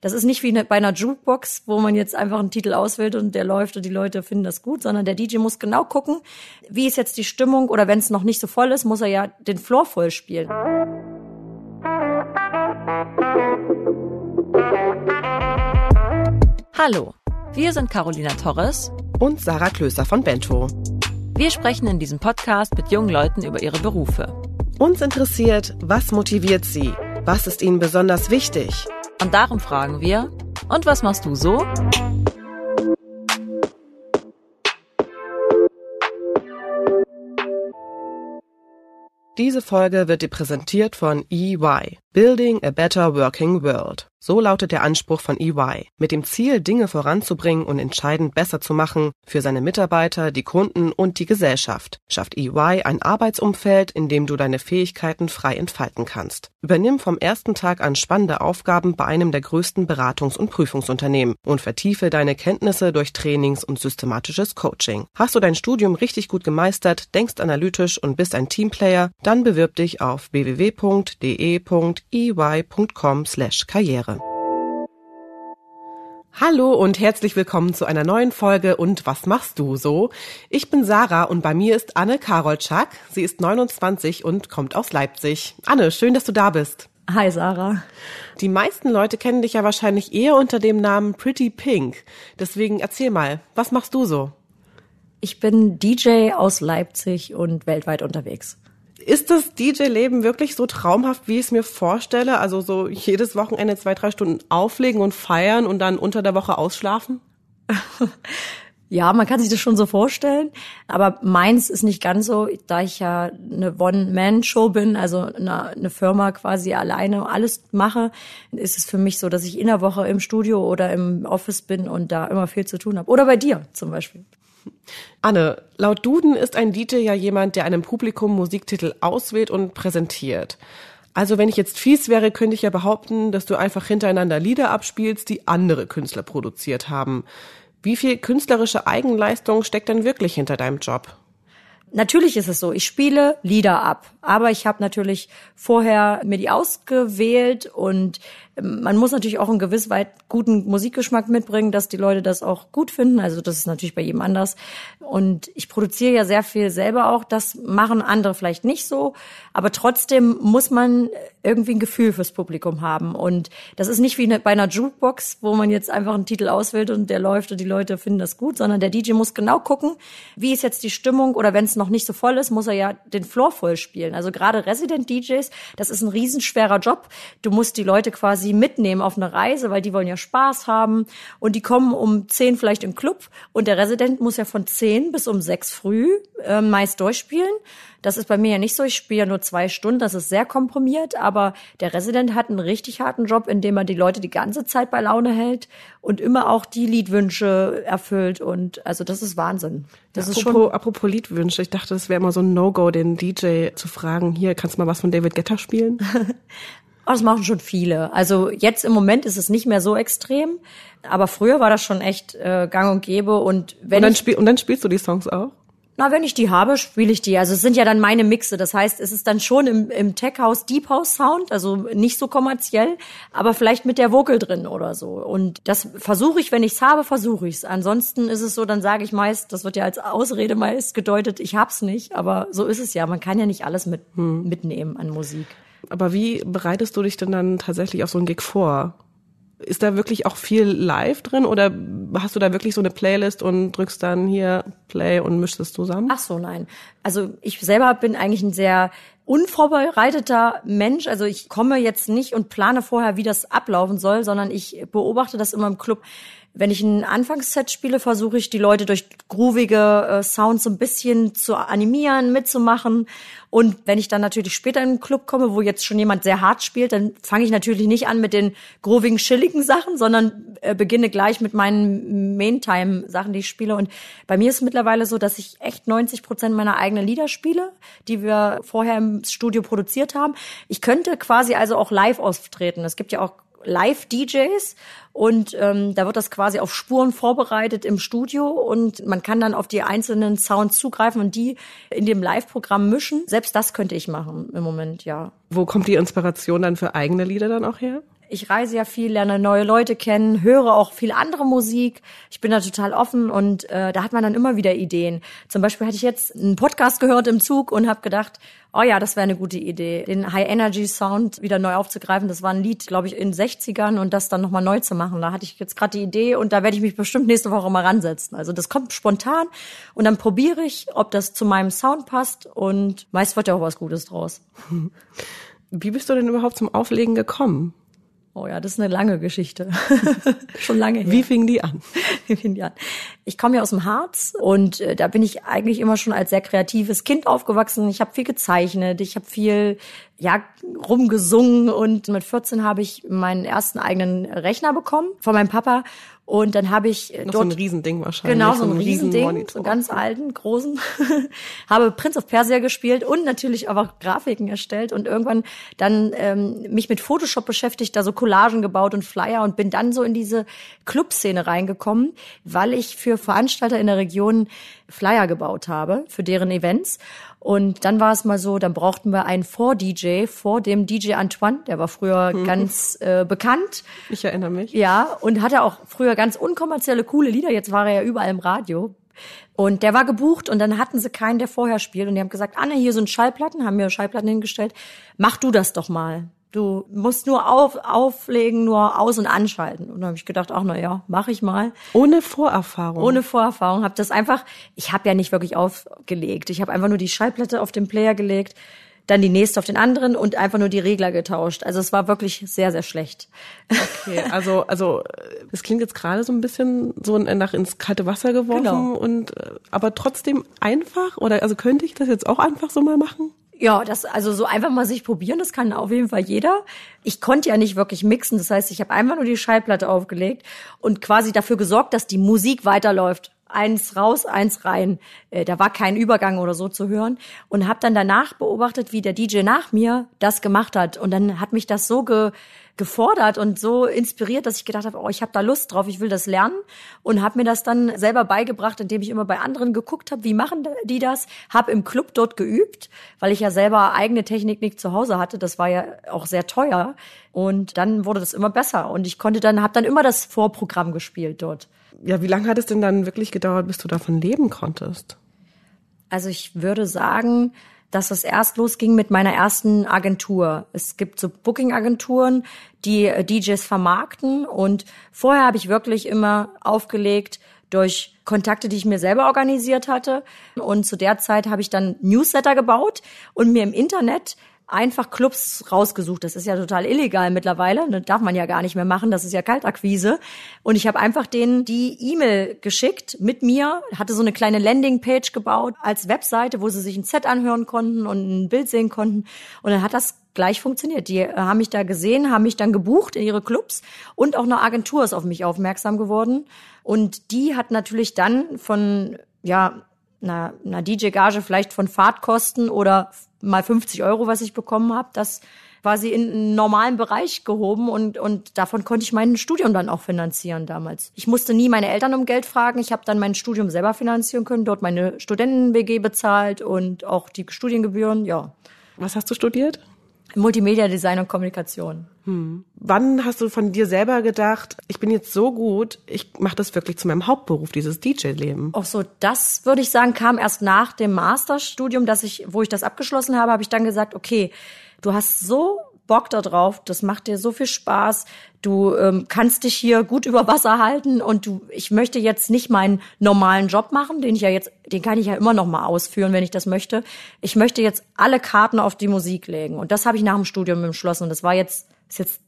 Das ist nicht wie bei einer Jukebox, wo man jetzt einfach einen Titel auswählt und der läuft und die Leute finden das gut, sondern der DJ muss genau gucken, wie ist jetzt die Stimmung oder wenn es noch nicht so voll ist, muss er ja den Floor voll spielen. Hallo, wir sind Carolina Torres und Sarah Klöser von Bento. Wir sprechen in diesem Podcast mit jungen Leuten über ihre Berufe. Uns interessiert, was motiviert sie? Was ist ihnen besonders wichtig? Und darum fragen wir, und was machst du so? Diese Folge wird dir präsentiert von EY, Building a Better Working World. So lautet der Anspruch von EY, mit dem Ziel, Dinge voranzubringen und entscheidend besser zu machen für seine Mitarbeiter, die Kunden und die Gesellschaft. Schafft EY ein Arbeitsumfeld, in dem du deine Fähigkeiten frei entfalten kannst. Übernimm vom ersten Tag an spannende Aufgaben bei einem der größten Beratungs- und Prüfungsunternehmen und vertiefe deine Kenntnisse durch Trainings und systematisches Coaching. Hast du dein Studium richtig gut gemeistert, denkst analytisch und bist ein Teamplayer, dann bewirb dich auf www.de.ey.com/karriere. Hallo und herzlich willkommen zu einer neuen Folge und was machst du so? Ich bin Sarah und bei mir ist Anne Karolczak. Sie ist 29 und kommt aus Leipzig. Anne, schön, dass du da bist. Hi Sarah. Die meisten Leute kennen dich ja wahrscheinlich eher unter dem Namen Pretty Pink. Deswegen erzähl mal, was machst du so? Ich bin DJ aus Leipzig und weltweit unterwegs. Ist das DJ-Leben wirklich so traumhaft, wie ich es mir vorstelle? Also so jedes Wochenende zwei, drei Stunden auflegen und feiern und dann unter der Woche ausschlafen? Ja, man kann sich das schon so vorstellen, aber meins ist nicht ganz so, da ich ja eine One-Man-Show bin, also eine, eine, Firma quasi alleine alles mache, ist es für mich so, dass ich in der Woche im Studio oder im Office bin und da immer viel zu tun habe. Oder bei dir zum Beispiel. Anne, laut Duden ist ein DJ ja jemand, der einem Publikum Musiktitel auswählt und präsentiert. Also wenn ich jetzt fies wäre, könnte ich ja behaupten, dass du einfach hintereinander Lieder abspielst, die andere Künstler produziert haben. Wie viel künstlerische Eigenleistung steckt denn wirklich hinter deinem Job? Natürlich ist es so, ich spiele Lieder ab, aber ich habe natürlich vorher mir die ausgewählt und man muss natürlich auch einen gewiss weit guten Musikgeschmack mitbringen, dass die Leute das auch gut finden. Also das ist natürlich bei jedem anders. Und ich produziere ja sehr viel selber auch. Das machen andere vielleicht nicht so. Aber trotzdem muss man irgendwie ein Gefühl fürs Publikum haben. Und das ist nicht wie bei einer Jukebox, wo man jetzt einfach einen Titel auswählt und der läuft und die Leute finden das gut, sondern der DJ muss genau gucken, wie ist jetzt die Stimmung oder wenn es noch nicht so voll ist, muss er ja den Floor voll spielen. Also gerade Resident DJs, das ist ein riesenschwerer Job. Du musst die Leute quasi mitnehmen auf eine Reise, weil die wollen ja Spaß haben und die kommen um zehn vielleicht im Club und der Resident muss ja von zehn bis um sechs früh äh, meist durchspielen. Das ist bei mir ja nicht so. Ich spiele ja nur zwei Stunden. Das ist sehr komprimiert. Aber der Resident hat einen richtig harten Job, in dem er die Leute die ganze Zeit bei Laune hält und immer auch die Liedwünsche erfüllt. Und also das ist Wahnsinn. Das ja, ist apropos, schon. Apropos Liedwünsche. Ich dachte, das wäre immer so ein No-Go, den DJ zu fragen. Hier, kannst du mal was von David Guetta spielen? Oh, das machen schon viele. Also jetzt im Moment ist es nicht mehr so extrem, aber früher war das schon echt äh, gang und gäbe. Und wenn und dann, ich, spiel, und dann spielst du die Songs auch? Na, wenn ich die habe, spiele ich die. Also es sind ja dann meine Mixe. Das heißt, es ist dann schon im, im Tech House Deep House Sound, also nicht so kommerziell, aber vielleicht mit der Vocal drin oder so. Und das versuche ich, wenn ich's habe, versuche ich's. Ansonsten ist es so, dann sage ich meist, das wird ja als Ausrede meist gedeutet, ich hab's nicht. Aber so ist es ja. Man kann ja nicht alles mit, hm. mitnehmen an Musik. Aber wie bereitest du dich denn dann tatsächlich auf so einen Gig vor? Ist da wirklich auch viel live drin oder hast du da wirklich so eine Playlist und drückst dann hier Play und mischst es zusammen? Ach so, nein. Also ich selber bin eigentlich ein sehr unvorbereiteter Mensch. Also ich komme jetzt nicht und plane vorher, wie das ablaufen soll, sondern ich beobachte das immer im Club. Wenn ich ein Anfangsset spiele, versuche ich die Leute durch groovige äh, Sounds so ein bisschen zu animieren, mitzumachen. Und wenn ich dann natürlich später in den Club komme, wo jetzt schon jemand sehr hart spielt, dann fange ich natürlich nicht an mit den groovigen, chilligen Sachen, sondern äh, beginne gleich mit meinen Main-Time-Sachen, die ich spiele. Und bei mir ist es mittlerweile so, dass ich echt 90 Prozent meiner eigenen Lieder spiele, die wir vorher im Studio produziert haben. Ich könnte quasi also auch live auftreten. Es gibt ja auch Live-DJs und ähm, da wird das quasi auf Spuren vorbereitet im Studio und man kann dann auf die einzelnen Sounds zugreifen und die in dem Live-Programm mischen. Selbst das könnte ich machen im Moment, ja. Wo kommt die Inspiration dann für eigene Lieder dann auch her? Ich reise ja viel, lerne neue Leute kennen, höre auch viel andere Musik. Ich bin da total offen und äh, da hat man dann immer wieder Ideen. Zum Beispiel hatte ich jetzt einen Podcast gehört im Zug und habe gedacht, oh ja, das wäre eine gute Idee, den High Energy Sound wieder neu aufzugreifen. Das war ein Lied, glaube ich, in 60ern und das dann nochmal neu zu machen. Da hatte ich jetzt gerade die Idee und da werde ich mich bestimmt nächste Woche mal ransetzen. Also das kommt spontan und dann probiere ich, ob das zu meinem Sound passt und meist wird ja auch was Gutes draus. Wie bist du denn überhaupt zum Auflegen gekommen? Oh ja, das ist eine lange Geschichte. Schon lange her. Wie fing die an? Wie fing die an? Ich komme ja aus dem Harz und äh, da bin ich eigentlich immer schon als sehr kreatives Kind aufgewachsen. Ich habe viel gezeichnet, ich habe viel ja rumgesungen und mit 14 habe ich meinen ersten eigenen Rechner bekommen von meinem Papa und dann habe ich Noch dort so ein Riesending wahrscheinlich. Genau, so ein ein Riesending, Riesenmonitor. so einen ganz alten, großen. habe Prince of Persia gespielt und natürlich aber auch Grafiken erstellt und irgendwann dann ähm, mich mit Photoshop beschäftigt, da so Collagen gebaut und Flyer und bin dann so in diese Clubszene reingekommen, weil ich für Veranstalter in der Region Flyer gebaut habe für deren Events. Und dann war es mal so, dann brauchten wir einen Vor-DJ vor dem DJ Antoine, der war früher ganz äh, bekannt. Ich erinnere mich. Ja, und hatte auch früher ganz unkommerzielle, coole Lieder. Jetzt war er ja überall im Radio. Und der war gebucht und dann hatten sie keinen, der vorher spielt. Und die haben gesagt, Anne, hier sind Schallplatten, haben mir Schallplatten hingestellt. Mach du das doch mal. Du musst nur auf, auflegen, nur aus- und anschalten. Und dann habe ich gedacht, ach na ja, mach ich mal. Ohne Vorerfahrung. Ohne Vorerfahrung. Habe das einfach, ich habe ja nicht wirklich aufgelegt. Ich habe einfach nur die Schallplatte auf den Player gelegt, dann die nächste auf den anderen und einfach nur die Regler getauscht. Also es war wirklich sehr, sehr schlecht. Okay, also, also, es klingt jetzt gerade so ein bisschen so nach ins kalte Wasser geworfen Genau. und, äh, aber trotzdem einfach? Oder, also könnte ich das jetzt auch einfach so mal machen? Ja, das also so einfach mal sich probieren, das kann auf jeden Fall jeder. Ich konnte ja nicht wirklich mixen, das heißt, ich habe einfach nur die Schallplatte aufgelegt und quasi dafür gesorgt, dass die Musik weiterläuft. Eins raus, eins rein. Äh, Da war kein Übergang oder so zu hören. Und habe dann danach beobachtet, wie der DJ nach mir das gemacht hat. Und dann hat mich das so ge gefordert und so inspiriert, dass ich gedacht habe, oh, ich habe da Lust drauf, ich will das lernen. Und habe mir das dann selber beigebracht, indem ich immer bei anderen geguckt habe, wie machen die das, habe im Club dort geübt, weil ich ja selber eigene Technik nicht zu Hause hatte, das war ja auch sehr teuer. Und dann wurde das immer besser. Und ich konnte dann habe dann immer das Vorprogramm gespielt dort. Ja, wie lange hat es denn dann wirklich gedauert, bis du davon leben konntest? Also ich würde sagen, dass es erst losging mit meiner ersten Agentur. Es gibt so Booking-Agenturen, die äh, DJs vermarkten und vorher habe ich wirklich immer aufgelegt durch Kontakte, die ich mir selber organisiert hatte. Und zu der Zeit habe ich dann Newsletter gebaut und mir im Internet einfach Clubs rausgesucht. Das ist ja total illegal mittlerweile. Das darf man ja gar nicht mehr machen. Das ist ja Kaltakquise. Und ich habe einfach denen die E-Mail geschickt mit mir, hatte so eine kleine Landingpage gebaut als Webseite, wo sie sich ein Set anhören konnten und ein Bild sehen konnten. Und dann hat das gleich funktioniert. Die haben mich da gesehen, haben mich dann gebucht in ihre Clubs und auch eine Agentur ist auf mich aufmerksam geworden. Und die hat natürlich dann von, ja, einer, einer DJ-Gage vielleicht von Fahrtkosten oder mal 50 Euro, was ich bekommen habe, das quasi in einen normalen Bereich gehoben und, und davon konnte ich mein Studium dann auch finanzieren damals. Ich musste nie meine Eltern um Geld fragen. Ich habe dann mein Studium selber finanzieren können, dort meine Studenten-WG bezahlt und auch die Studiengebühren, ja. Was hast du studiert? Multimedia Design und Kommunikation. Wann hast du von dir selber gedacht, ich bin jetzt so gut, ich mache das wirklich zu meinem Hauptberuf, dieses DJ-Leben? Auch so, das würde ich sagen, kam erst nach dem Masterstudium, dass ich, wo ich das abgeschlossen habe, habe ich dann gesagt, okay, du hast so Bock da drauf, das macht dir so viel Spaß, du ähm, kannst dich hier gut über Wasser halten und du, ich möchte jetzt nicht meinen normalen Job machen, den ich ja jetzt, den kann ich ja immer noch mal ausführen, wenn ich das möchte. Ich möchte jetzt alle Karten auf die Musik legen und das habe ich nach dem Studium entschlossen und das war jetzt, ist jetzt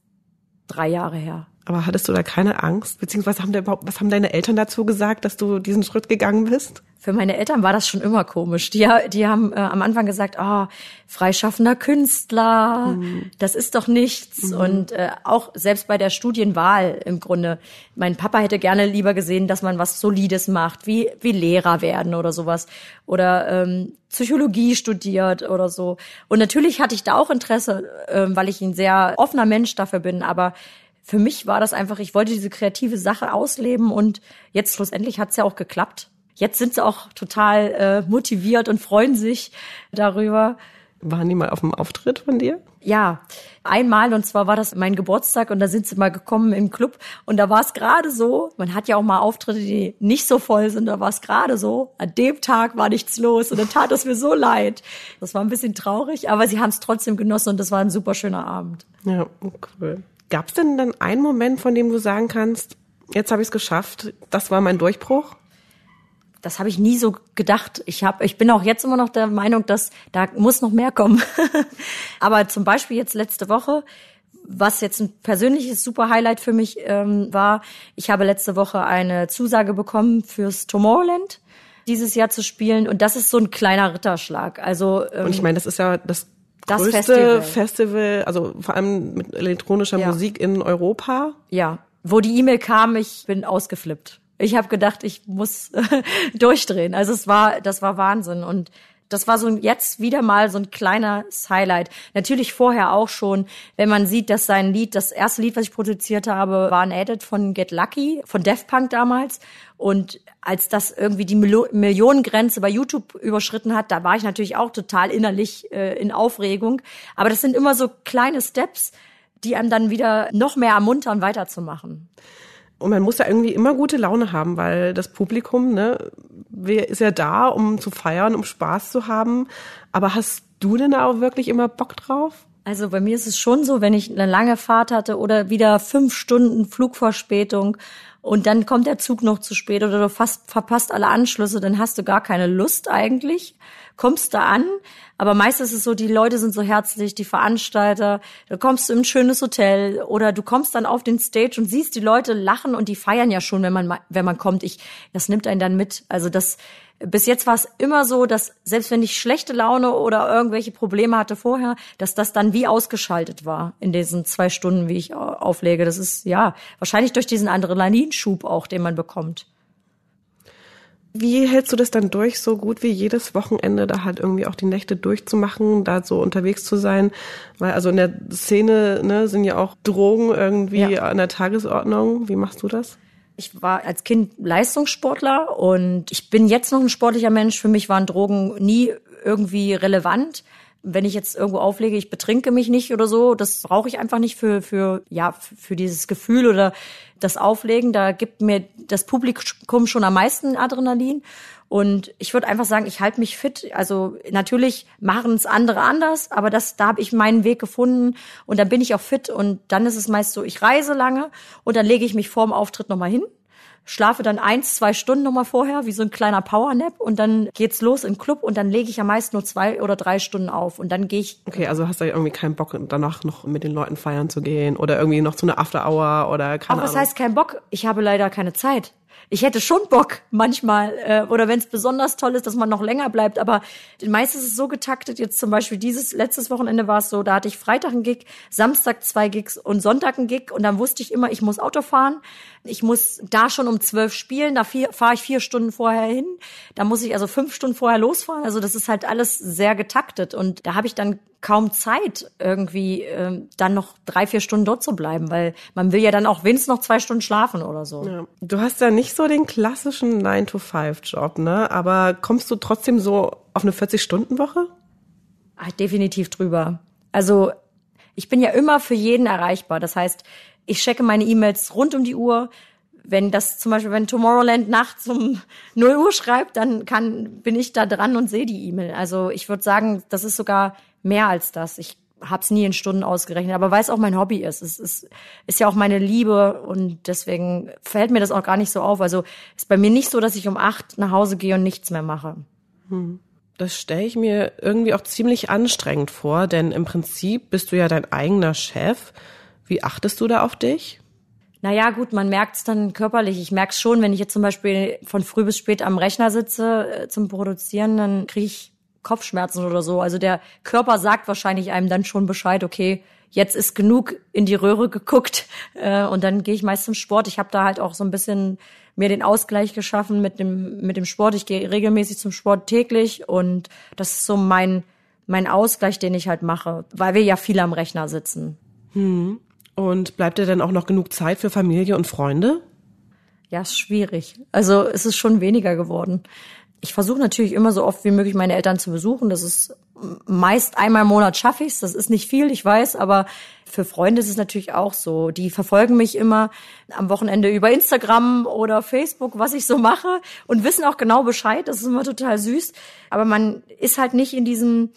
drei Jahre her. Aber hattest du da keine Angst? Beziehungsweise haben, da überhaupt, was haben deine Eltern dazu gesagt, dass du diesen Schritt gegangen bist? Für meine Eltern war das schon immer komisch. Die, die haben äh, am Anfang gesagt, oh, freischaffender Künstler, das ist doch nichts. Und äh, auch selbst bei der Studienwahl im Grunde. Mein Papa hätte gerne lieber gesehen, dass man was Solides macht, wie, wie Lehrer werden oder sowas. Oder ähm, Psychologie studiert oder so. Und natürlich hatte ich da auch Interesse, ähm, weil ich ein sehr offener Mensch dafür bin. Aber für mich war das einfach, ich wollte diese kreative Sache ausleben und jetzt schlussendlich hat's ja auch geklappt. Jetzt sind sie auch total äh, motiviert und freuen sich darüber. Waren die mal auf dem Auftritt von dir? Ja, einmal und zwar war das mein Geburtstag und da sind sie mal gekommen im Club und da war es gerade so, man hat ja auch mal Auftritte, die nicht so voll sind, da war es gerade so, an dem Tag war nichts los und dann tat es mir so leid. Das war ein bisschen traurig, aber sie haben es trotzdem genossen und das war ein super schöner Abend. Ja, cool. Gab es denn dann einen Moment, von dem du sagen kannst, jetzt habe ich es geschafft, das war mein Durchbruch? Das habe ich nie so gedacht. Ich habe, ich bin auch jetzt immer noch der Meinung, dass da muss noch mehr kommen. Aber zum Beispiel jetzt letzte Woche, was jetzt ein persönliches super Highlight für mich ähm, war, ich habe letzte Woche eine Zusage bekommen fürs Tomorrowland dieses Jahr zu spielen und das ist so ein kleiner Ritterschlag. Also ähm, und ich meine, das ist ja das das größte Festival. Festival, also vor allem mit elektronischer ja. Musik in Europa. Ja, wo die E-Mail kam, ich bin ausgeflippt. Ich habe gedacht, ich muss durchdrehen. Also es war, das war Wahnsinn und das war so jetzt wieder mal so ein kleines Highlight. Natürlich vorher auch schon, wenn man sieht, dass sein Lied, das erste Lied, was ich produziert habe, war ein Edit von Get Lucky, von Def Punk damals. Und als das irgendwie die Millionengrenze bei YouTube überschritten hat, da war ich natürlich auch total innerlich äh, in Aufregung. Aber das sind immer so kleine Steps, die einem dann wieder noch mehr ermuntern, weiterzumachen. Und man muss ja irgendwie immer gute Laune haben, weil das Publikum, ne, ist ja da, um zu feiern, um Spaß zu haben. Aber hast du denn auch wirklich immer Bock drauf? Also bei mir ist es schon so, wenn ich eine lange Fahrt hatte oder wieder fünf Stunden Flugverspätung und dann kommt der Zug noch zu spät oder du fast verpasst alle Anschlüsse, dann hast du gar keine Lust eigentlich kommst da an, aber meistens ist es so, die Leute sind so herzlich, die Veranstalter, da kommst du in ein schönes Hotel oder du kommst dann auf den Stage und siehst die Leute lachen und die feiern ja schon, wenn man wenn man kommt. Ich das nimmt einen dann mit. Also das bis jetzt war es immer so, dass selbst wenn ich schlechte Laune oder irgendwelche Probleme hatte vorher, dass das dann wie ausgeschaltet war in diesen zwei Stunden, wie ich auflege. Das ist ja wahrscheinlich durch diesen Adrenalinschub auch, den man bekommt. Wie hältst du das dann durch, so gut wie jedes Wochenende da halt irgendwie auch die Nächte durchzumachen, da so unterwegs zu sein? Weil also in der Szene ne, sind ja auch Drogen irgendwie ja. an der Tagesordnung. Wie machst du das? Ich war als Kind Leistungssportler und ich bin jetzt noch ein sportlicher Mensch. Für mich waren Drogen nie irgendwie relevant wenn ich jetzt irgendwo auflege, ich betrinke mich nicht oder so, das brauche ich einfach nicht für, für, ja, für dieses Gefühl oder das Auflegen. Da gibt mir das Publikum schon am meisten Adrenalin. Und ich würde einfach sagen, ich halte mich fit. Also natürlich machen es andere anders, aber das, da habe ich meinen Weg gefunden und dann bin ich auch fit. Und dann ist es meist so, ich reise lange und dann lege ich mich vorm Auftritt nochmal hin schlafe dann eins, zwei Stunden nochmal vorher, wie so ein kleiner Powernap und dann geht's los im Club und dann lege ich ja meist nur zwei oder drei Stunden auf und dann gehe ich. Okay, also hast du irgendwie keinen Bock, danach noch mit den Leuten feiern zu gehen oder irgendwie noch zu einer After Hour oder keine Aber was heißt kein Bock? Ich habe leider keine Zeit ich hätte schon Bock manchmal äh, oder wenn es besonders toll ist, dass man noch länger bleibt. Aber meistens ist es so getaktet. Jetzt zum Beispiel dieses letztes Wochenende war es so, da hatte ich Freitag einen Gig, Samstag zwei Gigs und Sonntag einen Gig und dann wusste ich immer, ich muss Auto fahren. Ich muss da schon um zwölf spielen, da fahre ich vier Stunden vorher hin. Da muss ich also fünf Stunden vorher losfahren. Also das ist halt alles sehr getaktet und da habe ich dann kaum Zeit, irgendwie äh, dann noch drei, vier Stunden dort zu bleiben, weil man will ja dann auch wenigstens noch zwei Stunden schlafen oder so. Ja. Du hast ja nicht so den klassischen 9-to-5-Job, ne? Aber kommst du trotzdem so auf eine 40-Stunden-Woche? Ah, definitiv drüber. Also ich bin ja immer für jeden erreichbar. Das heißt, ich checke meine E-Mails rund um die Uhr wenn das zum Beispiel, wenn Tomorrowland nachts um 0 Uhr schreibt, dann kann, bin ich da dran und sehe die E-Mail. Also ich würde sagen, das ist sogar mehr als das. Ich habe es nie in Stunden ausgerechnet, aber weil es auch mein Hobby ist. Es ist, ist ja auch meine Liebe und deswegen fällt mir das auch gar nicht so auf. Also ist bei mir nicht so, dass ich um acht nach Hause gehe und nichts mehr mache. Hm. Das stelle ich mir irgendwie auch ziemlich anstrengend vor, denn im Prinzip bist du ja dein eigener Chef. Wie achtest du da auf dich? Naja, gut, man merkt es dann körperlich. Ich merke es schon, wenn ich jetzt zum Beispiel von früh bis spät am Rechner sitze äh, zum Produzieren, dann kriege ich Kopfschmerzen oder so. Also der Körper sagt wahrscheinlich einem dann schon Bescheid, okay, jetzt ist genug in die Röhre geguckt äh, und dann gehe ich meist zum Sport. Ich habe da halt auch so ein bisschen mir den Ausgleich geschaffen mit dem mit dem Sport. Ich gehe regelmäßig zum Sport täglich und das ist so mein mein Ausgleich, den ich halt mache, weil wir ja viel am Rechner sitzen. Hm. Und bleibt dir dann auch noch genug Zeit für Familie und Freunde? Ja, ist schwierig. Also es ist schon weniger geworden ich versuche natürlich immer so oft wie möglich meine Eltern zu besuchen. Das ist meist einmal im Monat schaffe ich's. Das ist nicht viel, ich weiß, aber für Freunde ist es natürlich auch so. Die verfolgen mich immer am Wochenende über Instagram oder Facebook, was ich so mache und wissen auch genau Bescheid. Das ist immer total süß. Aber man ist halt nicht in diesem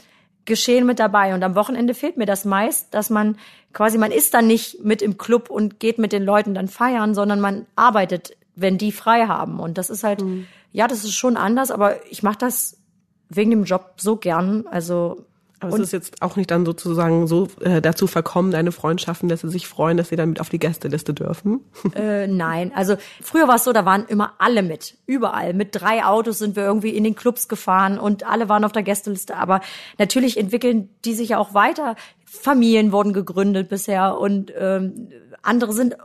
Geschehen mit dabei. Und am Wochenende fehlt mir das meist, dass man quasi, man ist dann nicht mit im Club und geht mit den Leuten dann feiern, sondern man arbeitet, wenn die frei haben. Und das ist halt, mhm. Ja, das ist schon anders, aber ich mache das wegen dem Job so gern. Also aber es ist jetzt auch nicht dann sozusagen so äh, dazu verkommen, deine Freundschaften, dass sie sich freuen, dass sie dann mit auf die Gästeliste dürfen? Äh, nein, also früher war es so, da waren immer alle mit, überall. Mit drei Autos sind wir irgendwie in den Clubs gefahren und alle waren auf der Gästeliste. Aber natürlich entwickeln die sich ja auch weiter. Familien wurden gegründet bisher und ähm, andere sind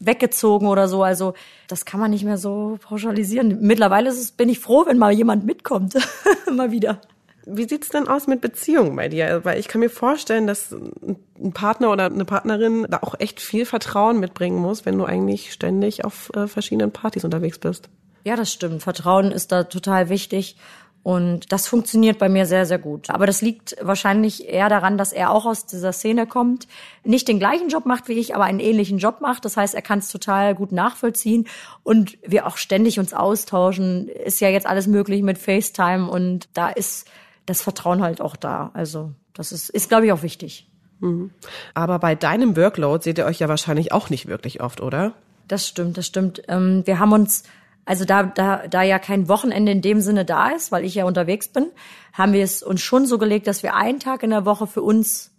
weggezogen oder so. Also das kann man nicht mehr so pauschalisieren. Mittlerweile es, bin ich froh, wenn mal jemand mitkommt, mal wieder. Wie sieht's denn aus mit Beziehungen bei dir? Weil ich kann mir vorstellen, dass ein Partner oder eine Partnerin da auch echt viel Vertrauen mitbringen muss, wenn du eigentlich ständig auf äh, verschiedenen Partys unterwegs bist. Ja, das stimmt. Vertrauen ist da total wichtig. Und das funktioniert bei mir sehr, sehr gut. Aber das liegt wahrscheinlich eher daran, dass er auch aus dieser Szene kommt, nicht den gleichen Job macht wie ich, aber einen ähnlichen Job macht. Das heißt, er kann es total gut nachvollziehen und wir auch ständig uns austauschen. Ist ja jetzt alles möglich mit FaceTime und da ist das Vertrauen halt auch da. Also das ist, ist glaube ich, auch wichtig. Mhm. Aber bei deinem Workload seht ihr euch ja wahrscheinlich auch nicht wirklich oft, oder? Das stimmt, das stimmt. Ähm, wir haben uns, also da, da, da ja kein Wochenende in dem Sinne da ist, weil ich ja unterwegs bin, haben wir es uns schon so gelegt, dass wir einen Tag in der Woche für uns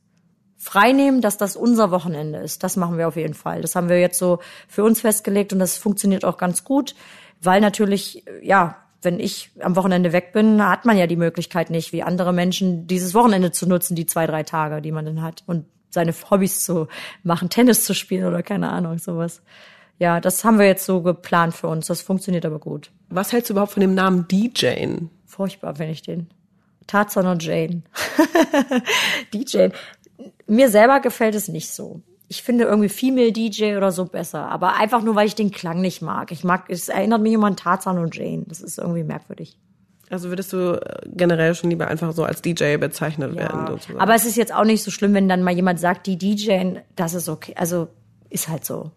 freinehmen, dass das unser Wochenende ist. Das machen wir auf jeden Fall. Das haben wir jetzt so für uns festgelegt und das funktioniert auch ganz gut, weil natürlich, ja, wenn ich am Wochenende weg bin, hat man ja die Möglichkeit nicht, wie andere Menschen, dieses Wochenende zu nutzen, die zwei, drei Tage, die man dann hat und seine Hobbys zu machen, Tennis zu spielen oder keine Ahnung, sowas. Ja, das haben wir jetzt so geplant für uns. Das funktioniert aber gut. Was hältst du überhaupt von dem Namen DJ? Furchtbar, wenn ich den. Tarzan und Jane. DJ. Mir selber gefällt es nicht so ich finde irgendwie Female DJ oder so besser. Aber einfach nur, weil ich den Klang nicht mag. Ich mag, es erinnert mich immer an Tarzan und Jane. Das ist irgendwie merkwürdig. Also würdest du äh, generell schon lieber einfach so als DJ bezeichnet ja, werden? Sozusagen. Aber es ist jetzt auch nicht so schlimm, wenn dann mal jemand sagt, die DJ, das ist okay. Also ist halt so.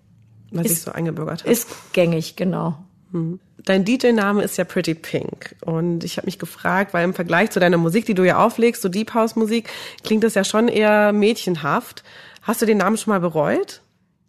Weil sich so eingebürgert hat. Ist gängig, genau. Hm. Dein DJ-Name ist ja Pretty Pink. Und ich habe mich gefragt, weil im Vergleich zu deiner Musik, die du ja auflegst, so Deep House Musik, klingt das ja schon eher mädchenhaft. Hast du den Namen schon mal bereut?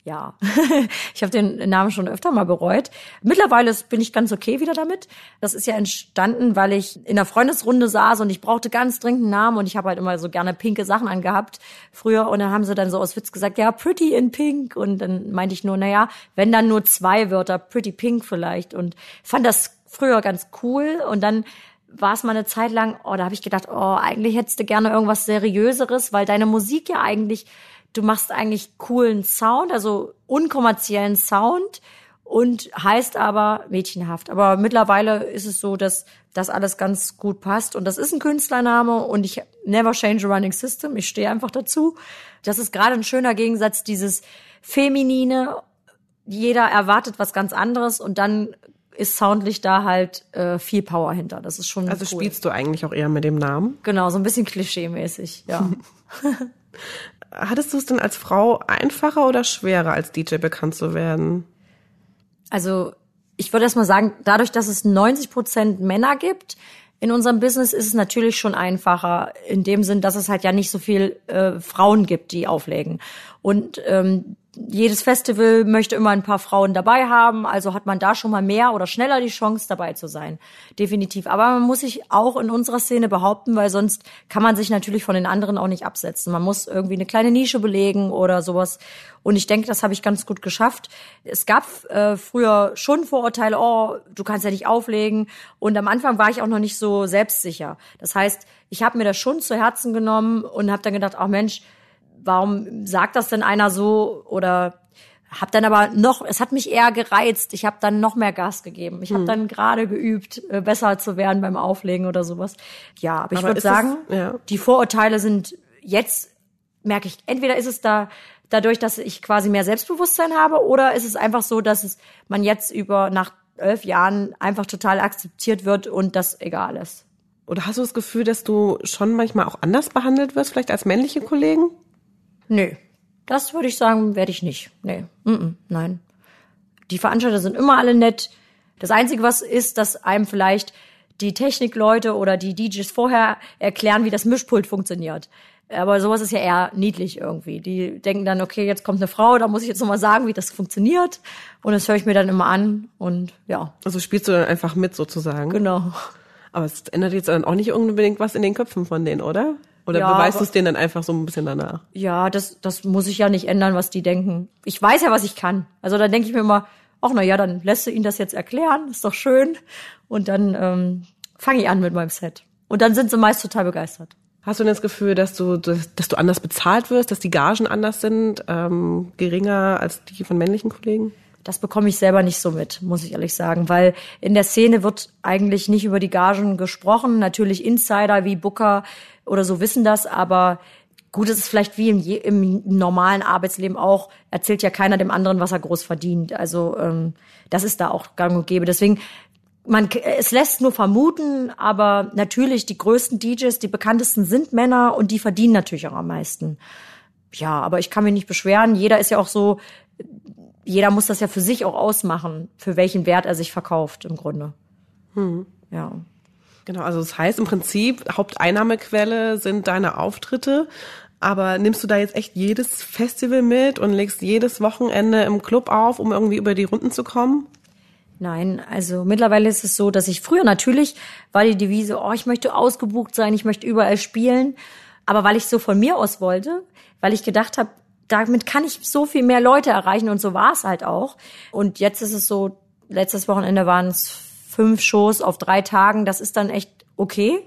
Ja, ich habe den Namen schon öfter mal bereut. Mittlerweile bin ich ganz okay wieder damit. Das ist ja entstanden, weil ich in der Freundesrunde saß und ich brauchte ganz dringend einen Namen und ich habe halt immer so gerne pinke Sachen angehabt früher. Und dann haben sie dann so aus Witz gesagt, ja, pretty in pink. Und dann meinte ich nur, na ja, wenn dann nur zwei Wörter, pretty pink vielleicht. Und fand das früher ganz cool. Und dann war es mal eine Zeit lang, oh, da habe ich gedacht, oh, eigentlich hättest du gerne irgendwas seriöseres, weil deine Musik ja eigentlich du machst eigentlich coolen Sound, also unkommerziellen Sound und heißt aber mädchenhaft. Aber mittlerweile ist es so, dass das alles ganz gut passt und das ist ein Künstlername und ich never change a running system. Ich stehe einfach dazu. Das ist gerade ein schöner Gegensatz dieses feminine. Jeder erwartet was ganz anderes und dann ist soundlich da halt äh, viel Power hinter. Das ist schon Also cool. spielst du eigentlich auch eher mit dem Namen? Genau, so ein bisschen klischee-mäßig, ja. Hattest du es denn als Frau einfacher oder schwerer, als DJ bekannt zu werden? Also ich würde erst mal sagen, dadurch, dass es 90 Prozent Männer gibt, in unserem Business ist es natürlich schon einfacher, in dem Sinn, dass es halt ja nicht so viel äh, Frauen gibt, die auflegen. Und ähm, jedes Festival möchte immer ein paar Frauen dabei haben, also hat man da schon mal mehr oder schneller die Chance dabei zu sein. Definitiv. Aber man muss sich auch in unserer Szene behaupten, weil sonst kann man sich natürlich von den anderen auch nicht absetzen. Man muss irgendwie eine kleine Nische belegen oder sowas. Und ich denke, das habe ich ganz gut geschafft. Es gab äh, früher schon Vorurteile, oh, du kannst ja nicht auflegen. Und am Anfang war ich auch noch nicht so selbstsicher. Das heißt, ich habe mir das schon zu Herzen genommen und habe dann gedacht, ach Mensch, warum sagt das denn einer so oder hab dann aber noch, es hat mich eher gereizt. Ich habe dann noch mehr Gas gegeben. Ich habe hm. dann gerade geübt, äh, besser zu werden beim Auflegen oder sowas. Ja, aber ich würde sagen, das, ja. die Vorurteile sind jetzt merke ich, entweder ist es da dadurch, dass ich quasi mehr Selbstbewusstsein habe, oder ist es einfach so, dass es man jetzt über nach elf Jahren einfach total akzeptiert wird und das egal ist. Oder hast du das Gefühl, dass du schon manchmal auch anders behandelt wirst, vielleicht als männliche Kollegen? Nö, das würde ich sagen, werde ich nicht. Nee, mm -mm, nein. Die Veranstalter sind immer alle nett. Das Einzige, was ist, dass einem vielleicht die Technikleute oder die DJs vorher erklären, wie das Mischpult funktioniert. Aber sowas ist ja eher niedlich irgendwie. Die denken dann, okay, jetzt kommt eine Frau, da muss ich jetzt nochmal sagen, wie das funktioniert. Und das höre ich mir dann immer an und ja. Also spielst du dann einfach mit sozusagen? Genau. Aber es ändert jetzt dann auch nicht unbedingt was in den Köpfen von denen, oder? Oder Ja, beweist du es denen dann einfach so ein bisschen danach? Ja, das, das muss ich ja nicht ändern, was die denken. Ich weiß ja, was ich kann. Also dann denke ich mir immer, ach na ja, dann lässt du ihnen das jetzt erklären, ist doch schön. Und dann ähm, fange ich an mit meinem Set. Und dann sind sie meist total begeistert. Hast du denn das Gefühl, dass du, dass, dass du anders bezahlt wirst, dass die Gagen anders sind, ähm, geringer als die von männlichen Kollegen? Das bekomme ich selber nicht so mit, muss ich ehrlich sagen, weil in der Szene wird eigentlich nicht über die Gagen gesprochen. Natürlich Insider wie Booker oder so wissen das, aber gut, es ist vielleicht wie im, im normalen Arbeitsleben auch, erzählt ja keiner dem anderen, was er groß verdient. Also ähm, das ist da auch gang und gäbe. Deswegen, man, es lässt nur vermuten, aber natürlich die größten DJs, die bekanntesten sind Männer und die verdienen natürlich auch am meisten. Ja, aber ich kann mich nicht beschweren. Jeder ist ja auch so, jeder muss das ja für sich auch ausmachen, für welchen Wert er sich verkauft im Grunde. Ja. Genau, also das heißt im Prinzip, Haupteinnahmequelle sind deine Auftritte. Aber nimmst du da jetzt echt jedes Festival mit und legst jedes Wochenende im Club auf, um irgendwie über die Runden zu kommen? Nein, also mittlerweile ist es so, dass ich früher natürlich war die Devise, oh, ich möchte ausgebucht sein, ich möchte überall spielen. Aber weil ich so von mir aus wollte, weil ich gedacht habe, damit kann ich so viel mehr Leute erreichen und so war es halt auch. Und jetzt ist es so, letztes Wochenende waren es fünf Shows auf drei Tagen, das ist dann echt okay.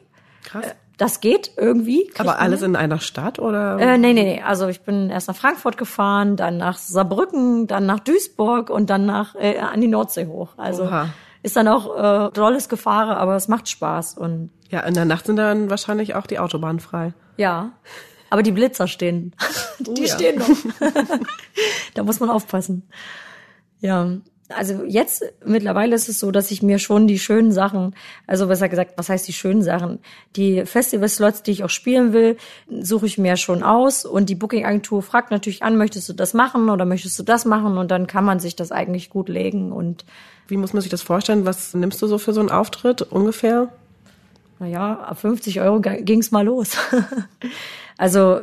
Krass. Das geht irgendwie. Aber alles in einer Stadt oder? Äh, nee, nee, nee. Also ich bin erst nach Frankfurt gefahren, dann nach Saarbrücken, dann nach Duisburg und dann nach äh, an die Nordsee hoch. Also Oha. ist dann auch äh, tolles Gefahre, aber es macht Spaß und ja, in der Nacht sind dann wahrscheinlich auch die Autobahnen frei. ja. Aber die Blitzer stehen. die ja. stehen noch. da muss man aufpassen. Ja. Also jetzt mittlerweile ist es so, dass ich mir schon die schönen Sachen, also besser gesagt, was heißt die schönen Sachen? Die Festival-Slots, die ich auch spielen will, suche ich mir schon aus und die Booking-Agentur fragt natürlich an, möchtest du das machen oder möchtest du das machen und dann kann man sich das eigentlich gut legen und Wie muss man sich das vorstellen? Was nimmst du so für so einen Auftritt ungefähr? naja, ab 50 Euro ging's mal los. also,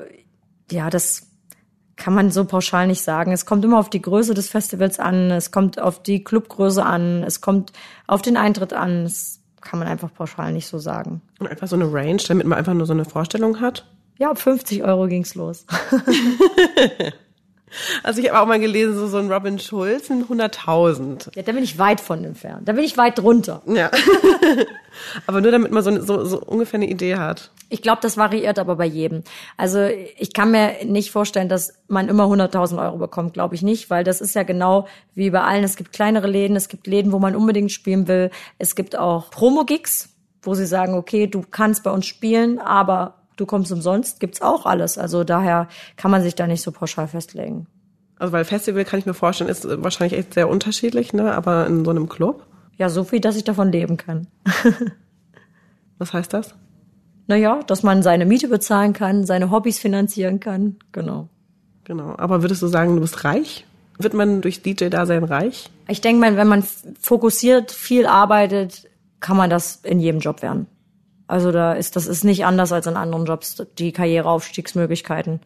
ja, das kann man so pauschal nicht sagen. Es kommt immer auf die Größe des Festivals an, es kommt auf die Clubgröße an, es kommt auf den Eintritt an. Das kann man einfach pauschal nicht so sagen. Und einfach so eine Range, damit man einfach nur so eine Vorstellung hat? Ja, ab 50 Euro ging's los. Also ich habe auch mal gelesen, so, so ein Robin Schulz sind 100.000. Ja, da bin ich weit von entfernt. Da bin ich weit drunter. Ja. aber nur damit man so, so, so ungefähr eine Idee hat. Ich glaube, das variiert aber bei jedem. Also ich kann mir nicht vorstellen, dass man immer 100.000 Euro bekommt, glaube ich nicht, weil das ist ja genau wie bei allen. Es gibt kleinere Läden, es gibt Läden, wo man unbedingt spielen will. Es gibt auch Promo-Gigs, wo sie sagen, okay, du kannst bei uns spielen, aber du kommst umsonst. Gibt's auch alles. Also daher kann man sich da nicht so pauschal festlegen. Also weil Festival kann ich mir vorstellen, ist wahrscheinlich echt sehr unterschiedlich, ne? Aber in so einem Club, Ja, so viel, dass ich davon leben kann. was heißt das? Naja, dass man seine Miete bezahlen kann, seine Hobbys finanzieren kann. Genau. Genau. Aber würdest du sagen, du bist reich? Wird man durch DJ-Dasein reich? Ich denke mal, wenn man fokussiert viel arbeitet, kann man das in jedem Job werden. Also da ist das ist nicht anders als in anderen Jobs die Karriereaufstiegsmöglichkeiten.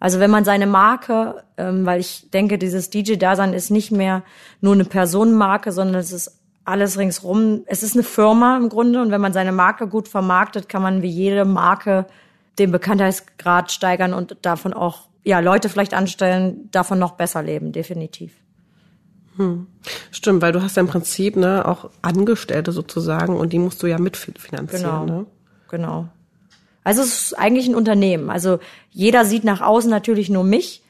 Also wenn man seine Marke, ähm, weil ich denke, dieses DJ-Dasein ist nicht mehr nur eine Personenmarke, sondern es ist alles ringsrum. Es ist eine Firma im Grunde und wenn man seine Marke gut vermarktet, kann man wie jede Marke den Bekanntheitsgrad steigern und davon auch ja Leute vielleicht anstellen, davon noch besser leben, definitiv. Stimmt, weil du hast ja im Prinzip ne, auch Angestellte sozusagen und die musst du ja mitfinanzieren. Genau. Ne? Genau. Also es ist eigentlich ein Unternehmen. Also jeder sieht nach außen natürlich nur mich,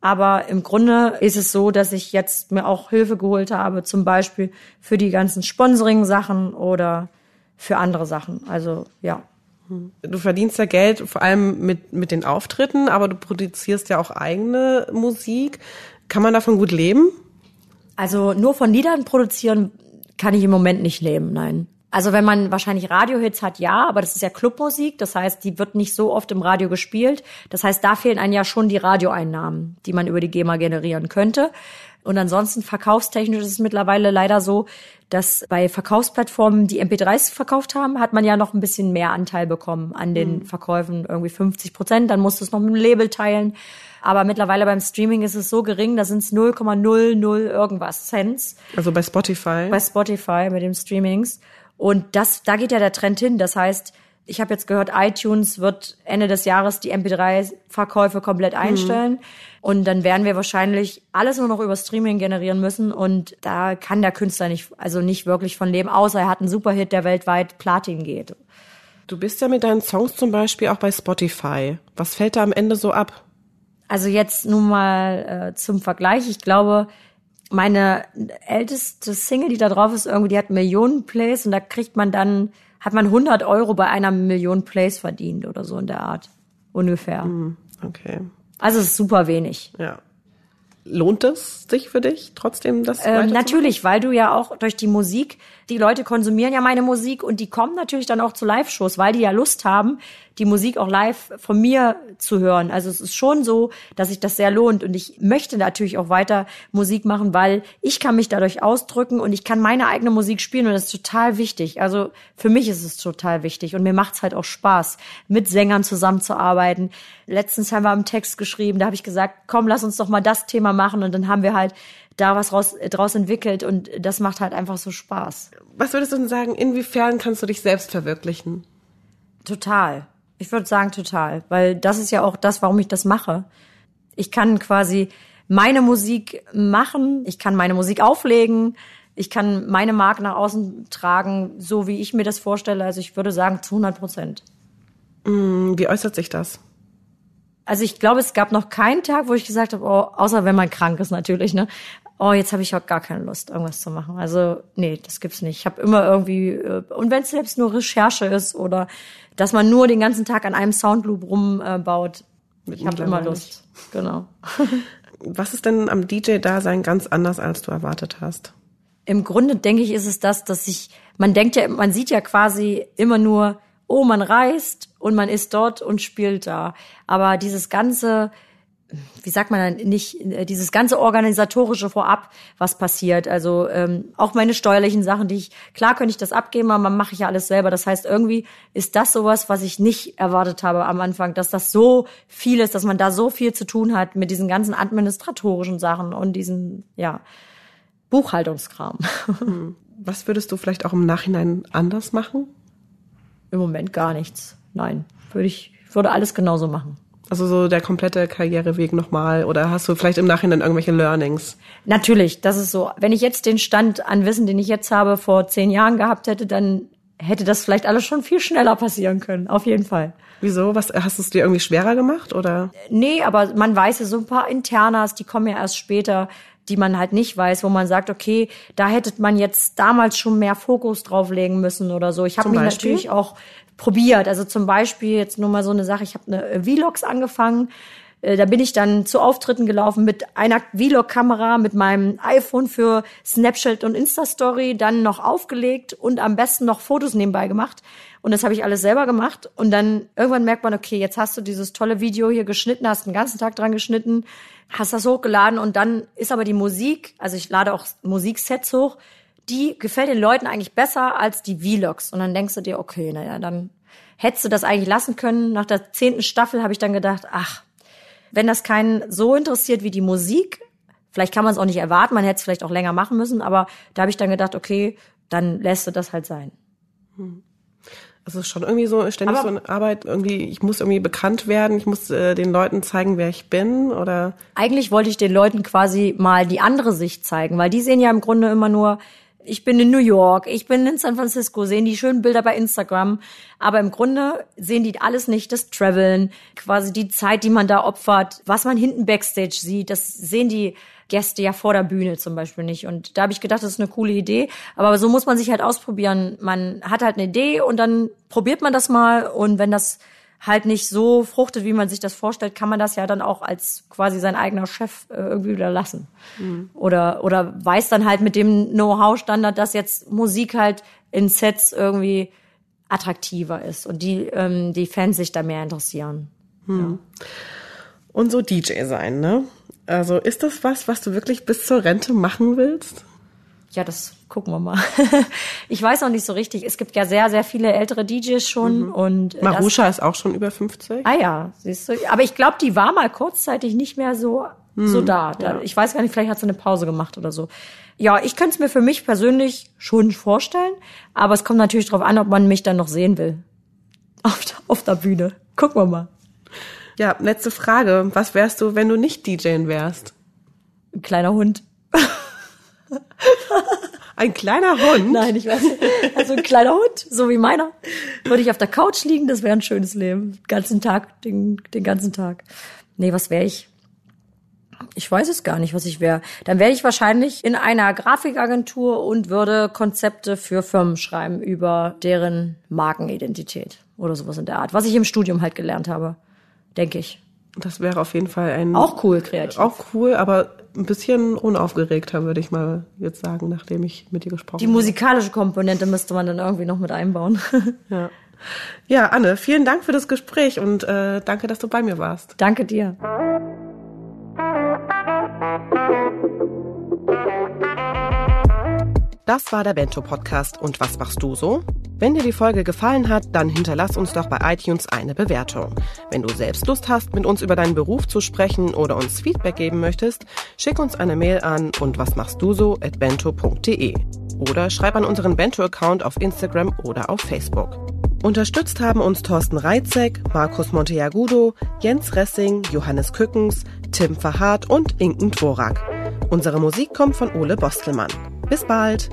aber im Grunde ist es so, dass ich jetzt mir auch Hilfe geholt habe, zum Beispiel für die ganzen Sponsoring-Sachen oder für andere Sachen. Also ja. Du verdienst ja Geld vor allem mit, mit den Auftritten, aber du produzierst ja auch eigene Musik. Kann man davon gut leben? Also nur von Liedern produzieren kann ich im Moment nicht leben, nein. Also wenn man wahrscheinlich Radiohits hat, ja, aber das ist ja Clubmusik, das heißt, die wird nicht so oft im Radio gespielt. Das heißt, da fehlen einem ja schon die Radioeinnahmen, die man über die GEMA generieren könnte. Und ansonsten verkaufstechnisch ist es mittlerweile leider so, dass bei Verkaufsplattformen, die MP3s verkauft haben, hat man ja noch ein bisschen mehr Anteil bekommen an den mhm. Verkäufen, irgendwie 50 Prozent. Dann musst du es noch mit dem Label teilen. Aber mittlerweile beim Streaming ist es so gering, da sind es 0,00 irgendwas Cents. Also bei Spotify? Bei Spotify mit den Streamings. Und das, da geht ja der Trend hin. Das heißt, ich habe jetzt gehört, iTunes wird Ende des Jahres die MP3-Verkäufe komplett mhm. einstellen. Mhm. Und dann werden wir wahrscheinlich alles nur noch über Streaming generieren müssen. Und da kann der Künstler nicht, also nicht wirklich von leben, außer er hat einen Superhit, der weltweit Platin geht. Du bist ja mit deinen Songs zum Beispiel auch bei Spotify. Was fällt da am Ende so ab? Also jetzt nun mal äh, zum Vergleich. Ich glaube, meine älteste Single, die da drauf ist, irgendwie, die hat Millionen Plays und da kriegt man dann, hat man 100 Euro bei einer Million Plays verdient oder so in der Art. Ungefähr. Hm, okay. Also es ist super wenig. Ja. Lohnt es sich für dich trotzdem das? Ähm, natürlich, weil du ja auch durch die Musik, die Leute konsumieren ja meine Musik und die kommen natürlich dann auch zu Live-Shows, weil die ja Lust haben, die Musik auch live von mir zu hören. Also es ist schon so, dass sich das sehr lohnt und ich möchte natürlich auch weiter Musik machen, weil ich kann mich dadurch ausdrücken und ich kann meine eigene Musik spielen und das ist total wichtig. Also für mich ist es total wichtig und mir macht es halt auch Spaß, mit Sängern zusammenzuarbeiten. Letztens haben wir einen Text geschrieben, da habe ich gesagt, komm, lass uns doch mal das Thema machen und dann haben wir halt da was raus, draus entwickelt und das macht halt einfach so Spaß. Was würdest du denn sagen, inwiefern kannst du dich selbst verwirklichen? Total. Ich würde sagen total, weil das ist ja auch das, warum ich das mache. Ich kann quasi meine Musik machen, ich kann meine Musik auflegen, ich kann meine Marke nach außen tragen, so wie ich mir das vorstelle. Also ich würde sagen zu 100 Prozent. Mm, wie äußert sich das? Also ich glaube, es gab noch keinen Tag, wo ich gesagt habe, oh, außer wenn man krank ist natürlich, ne? Oh, jetzt habe ich auch gar keine Lust, irgendwas zu machen. Also nee, das gibt's nicht. Ich habe immer irgendwie äh, und wenn es selbst nur Recherche ist oder dass man nur den ganzen Tag an einem Soundloop rumbaut. Äh, ich habe immer Lust. Genau. Was ist denn am DJ-Dasein ganz anders, als du erwartet hast? Im Grunde denke ich, ist es das, dass ich, man denkt ja, man sieht ja quasi immer nur, oh, man reist und man ist dort und spielt da. Aber dieses ganze, wie sagt man dann, nicht äh, dieses ganze organisatorische vorab, was passiert. Also ähm, auch meine steuerlichen Sachen, die ich, klar könnte ich das abgeben, aber man mache ich ja alles selber. Das heißt, irgendwie ist das sowas, was ich nicht erwartet habe am Anfang, dass das so viel ist, dass man da so viel zu tun hat mit diesen ganzen administratorischen Sachen und diesen, ja, Buchhaltungskram. Hm. Was würdest du vielleicht auch im Nachhinein anders machen? Im Moment gar nichts. Nein, würde ich, würde alles genauso machen. Also so der komplette Karriereweg nochmal oder hast du vielleicht im Nachhinein irgendwelche Learnings? Natürlich, das ist so. Wenn ich jetzt den Stand an Wissen, den ich jetzt habe, vor zehn Jahren gehabt hätte, dann hätte das vielleicht alles schon viel schneller passieren können. Auf jeden Fall. Wieso? Was hast du es dir irgendwie schwerer gemacht oder? Nee, aber man weiß ja so ein paar Internas, die kommen ja erst später, die man halt nicht weiß, wo man sagt, okay, da hätte man jetzt damals schon mehr Fokus drauflegen müssen oder so. Ich habe mich Beispiel? natürlich auch probiert. Also zum Beispiel jetzt nur mal so eine Sache, ich habe eine Vlogs angefangen. Äh, da bin ich dann zu Auftritten gelaufen mit einer Vlog-Kamera, mit meinem iPhone für Snapchat und Insta-Story, dann noch aufgelegt und am besten noch Fotos nebenbei gemacht. Und das habe ich alles selber gemacht. Und dann irgendwann merkt man, okay, jetzt hast du dieses tolle Video hier geschnitten, hast den ganzen Tag dran geschnitten, hast das hochgeladen und dann ist aber die Musik, also ich lade auch Musiksets hoch, die gefällt den Leuten eigentlich besser als die Vlogs. Und dann denkst du dir, okay, naja, dann hättest du das eigentlich lassen können. Nach der zehnten Staffel habe ich dann gedacht, ach, wenn das keinen so interessiert wie die Musik, vielleicht kann man es auch nicht erwarten, man hätte es vielleicht auch länger machen müssen, aber da habe ich dann gedacht, okay, dann lässt du das halt sein. Hm. Also schon irgendwie so ständig aber so eine Arbeit, irgendwie, ich muss irgendwie bekannt werden, ich muss äh, den Leuten zeigen, wer ich bin, oder? Eigentlich wollte ich den Leuten quasi mal die andere Sicht zeigen, weil die sehen ja im Grunde immer nur, ich bin in New York, ich bin in San Francisco, sehen die schönen Bilder bei Instagram. Aber im Grunde sehen die alles nicht, das Traveln, quasi die Zeit, die man da opfert, was man hinten Backstage sieht, das sehen die Gäste ja vor der Bühne zum Beispiel nicht. Und da habe ich gedacht, das ist eine coole Idee. Aber so muss man sich halt ausprobieren. Man hat halt eine Idee und dann probiert man das mal. Und wenn das halt nicht so fruchtet, wie man sich das vorstellt, kann man das ja dann auch als quasi sein eigener Chef äh, irgendwie wieder lassen. Mhm. Oder, oder weiß dann halt mit dem Know-how-Standard, dass jetzt Musik halt in Sets irgendwie attraktiver ist und die, ähm, die Fans sich da mehr interessieren. Mhm. Ja. Und so DJ sein, ne? Also ist das was, was du wirklich bis zur Rente machen willst? Ja, das gucken wir mal. ich weiß noch nicht so richtig. Es gibt ja sehr, sehr viele ältere DJs schon mhm. und Marusha ist auch schon über 50. Ah ja, siehst du. Aber ich glaube, die war mal kurzzeitig nicht mehr so mhm. so da. Ja. Ich weiß gar nicht, vielleicht hat sie eine Pause gemacht oder so. Ja, ich könnte es mir für mich persönlich schon vorstellen, aber es kommt natürlich darauf an, ob man mich dann noch sehen will. Auf, der, auf der Bühne. Gucken wir mal. Ja, letzte Frage. Was wärst du, wenn du nicht DJen wärst? Ein kleiner Hund. Ein kleiner Hund? Nein, ich weiß nicht. Also ein kleiner Hund, so wie meiner. Würde ich auf der Couch liegen, das wäre ein schönes Leben. Den ganzen Tag, den, den ganzen Tag. Nee, was wäre ich? Ich weiß es gar nicht, was ich wäre. Dann wäre ich wahrscheinlich in einer Grafikagentur und würde Konzepte für Firmen schreiben über deren Markenidentität oder sowas in der Art. Was ich im Studium halt gelernt habe, denke ich. Das wäre auf jeden Fall ein. Auch cool, kreativ. Auch cool, aber ein bisschen unaufgeregter, würde ich mal jetzt sagen, nachdem ich mit dir gesprochen habe. Die musikalische Komponente müsste man dann irgendwie noch mit einbauen. ja. Ja, Anne, vielen Dank für das Gespräch und äh, danke, dass du bei mir warst. Danke dir. Das war der Bento Podcast und was machst du so? Wenn dir die Folge gefallen hat, dann hinterlass uns doch bei iTunes eine Bewertung. Wenn du selbst Lust hast, mit uns über deinen Beruf zu sprechen oder uns Feedback geben möchtest, schick uns eine Mail an und was machst du so at bento.de oder schreib an unseren Bento-Account auf Instagram oder auf Facebook. Unterstützt haben uns Thorsten Reitzek, Markus Monteagudo, Jens Ressing, Johannes Kückens, Tim Verhardt und Inken Dvorak. Unsere Musik kommt von Ole Bostelmann. Bis bald!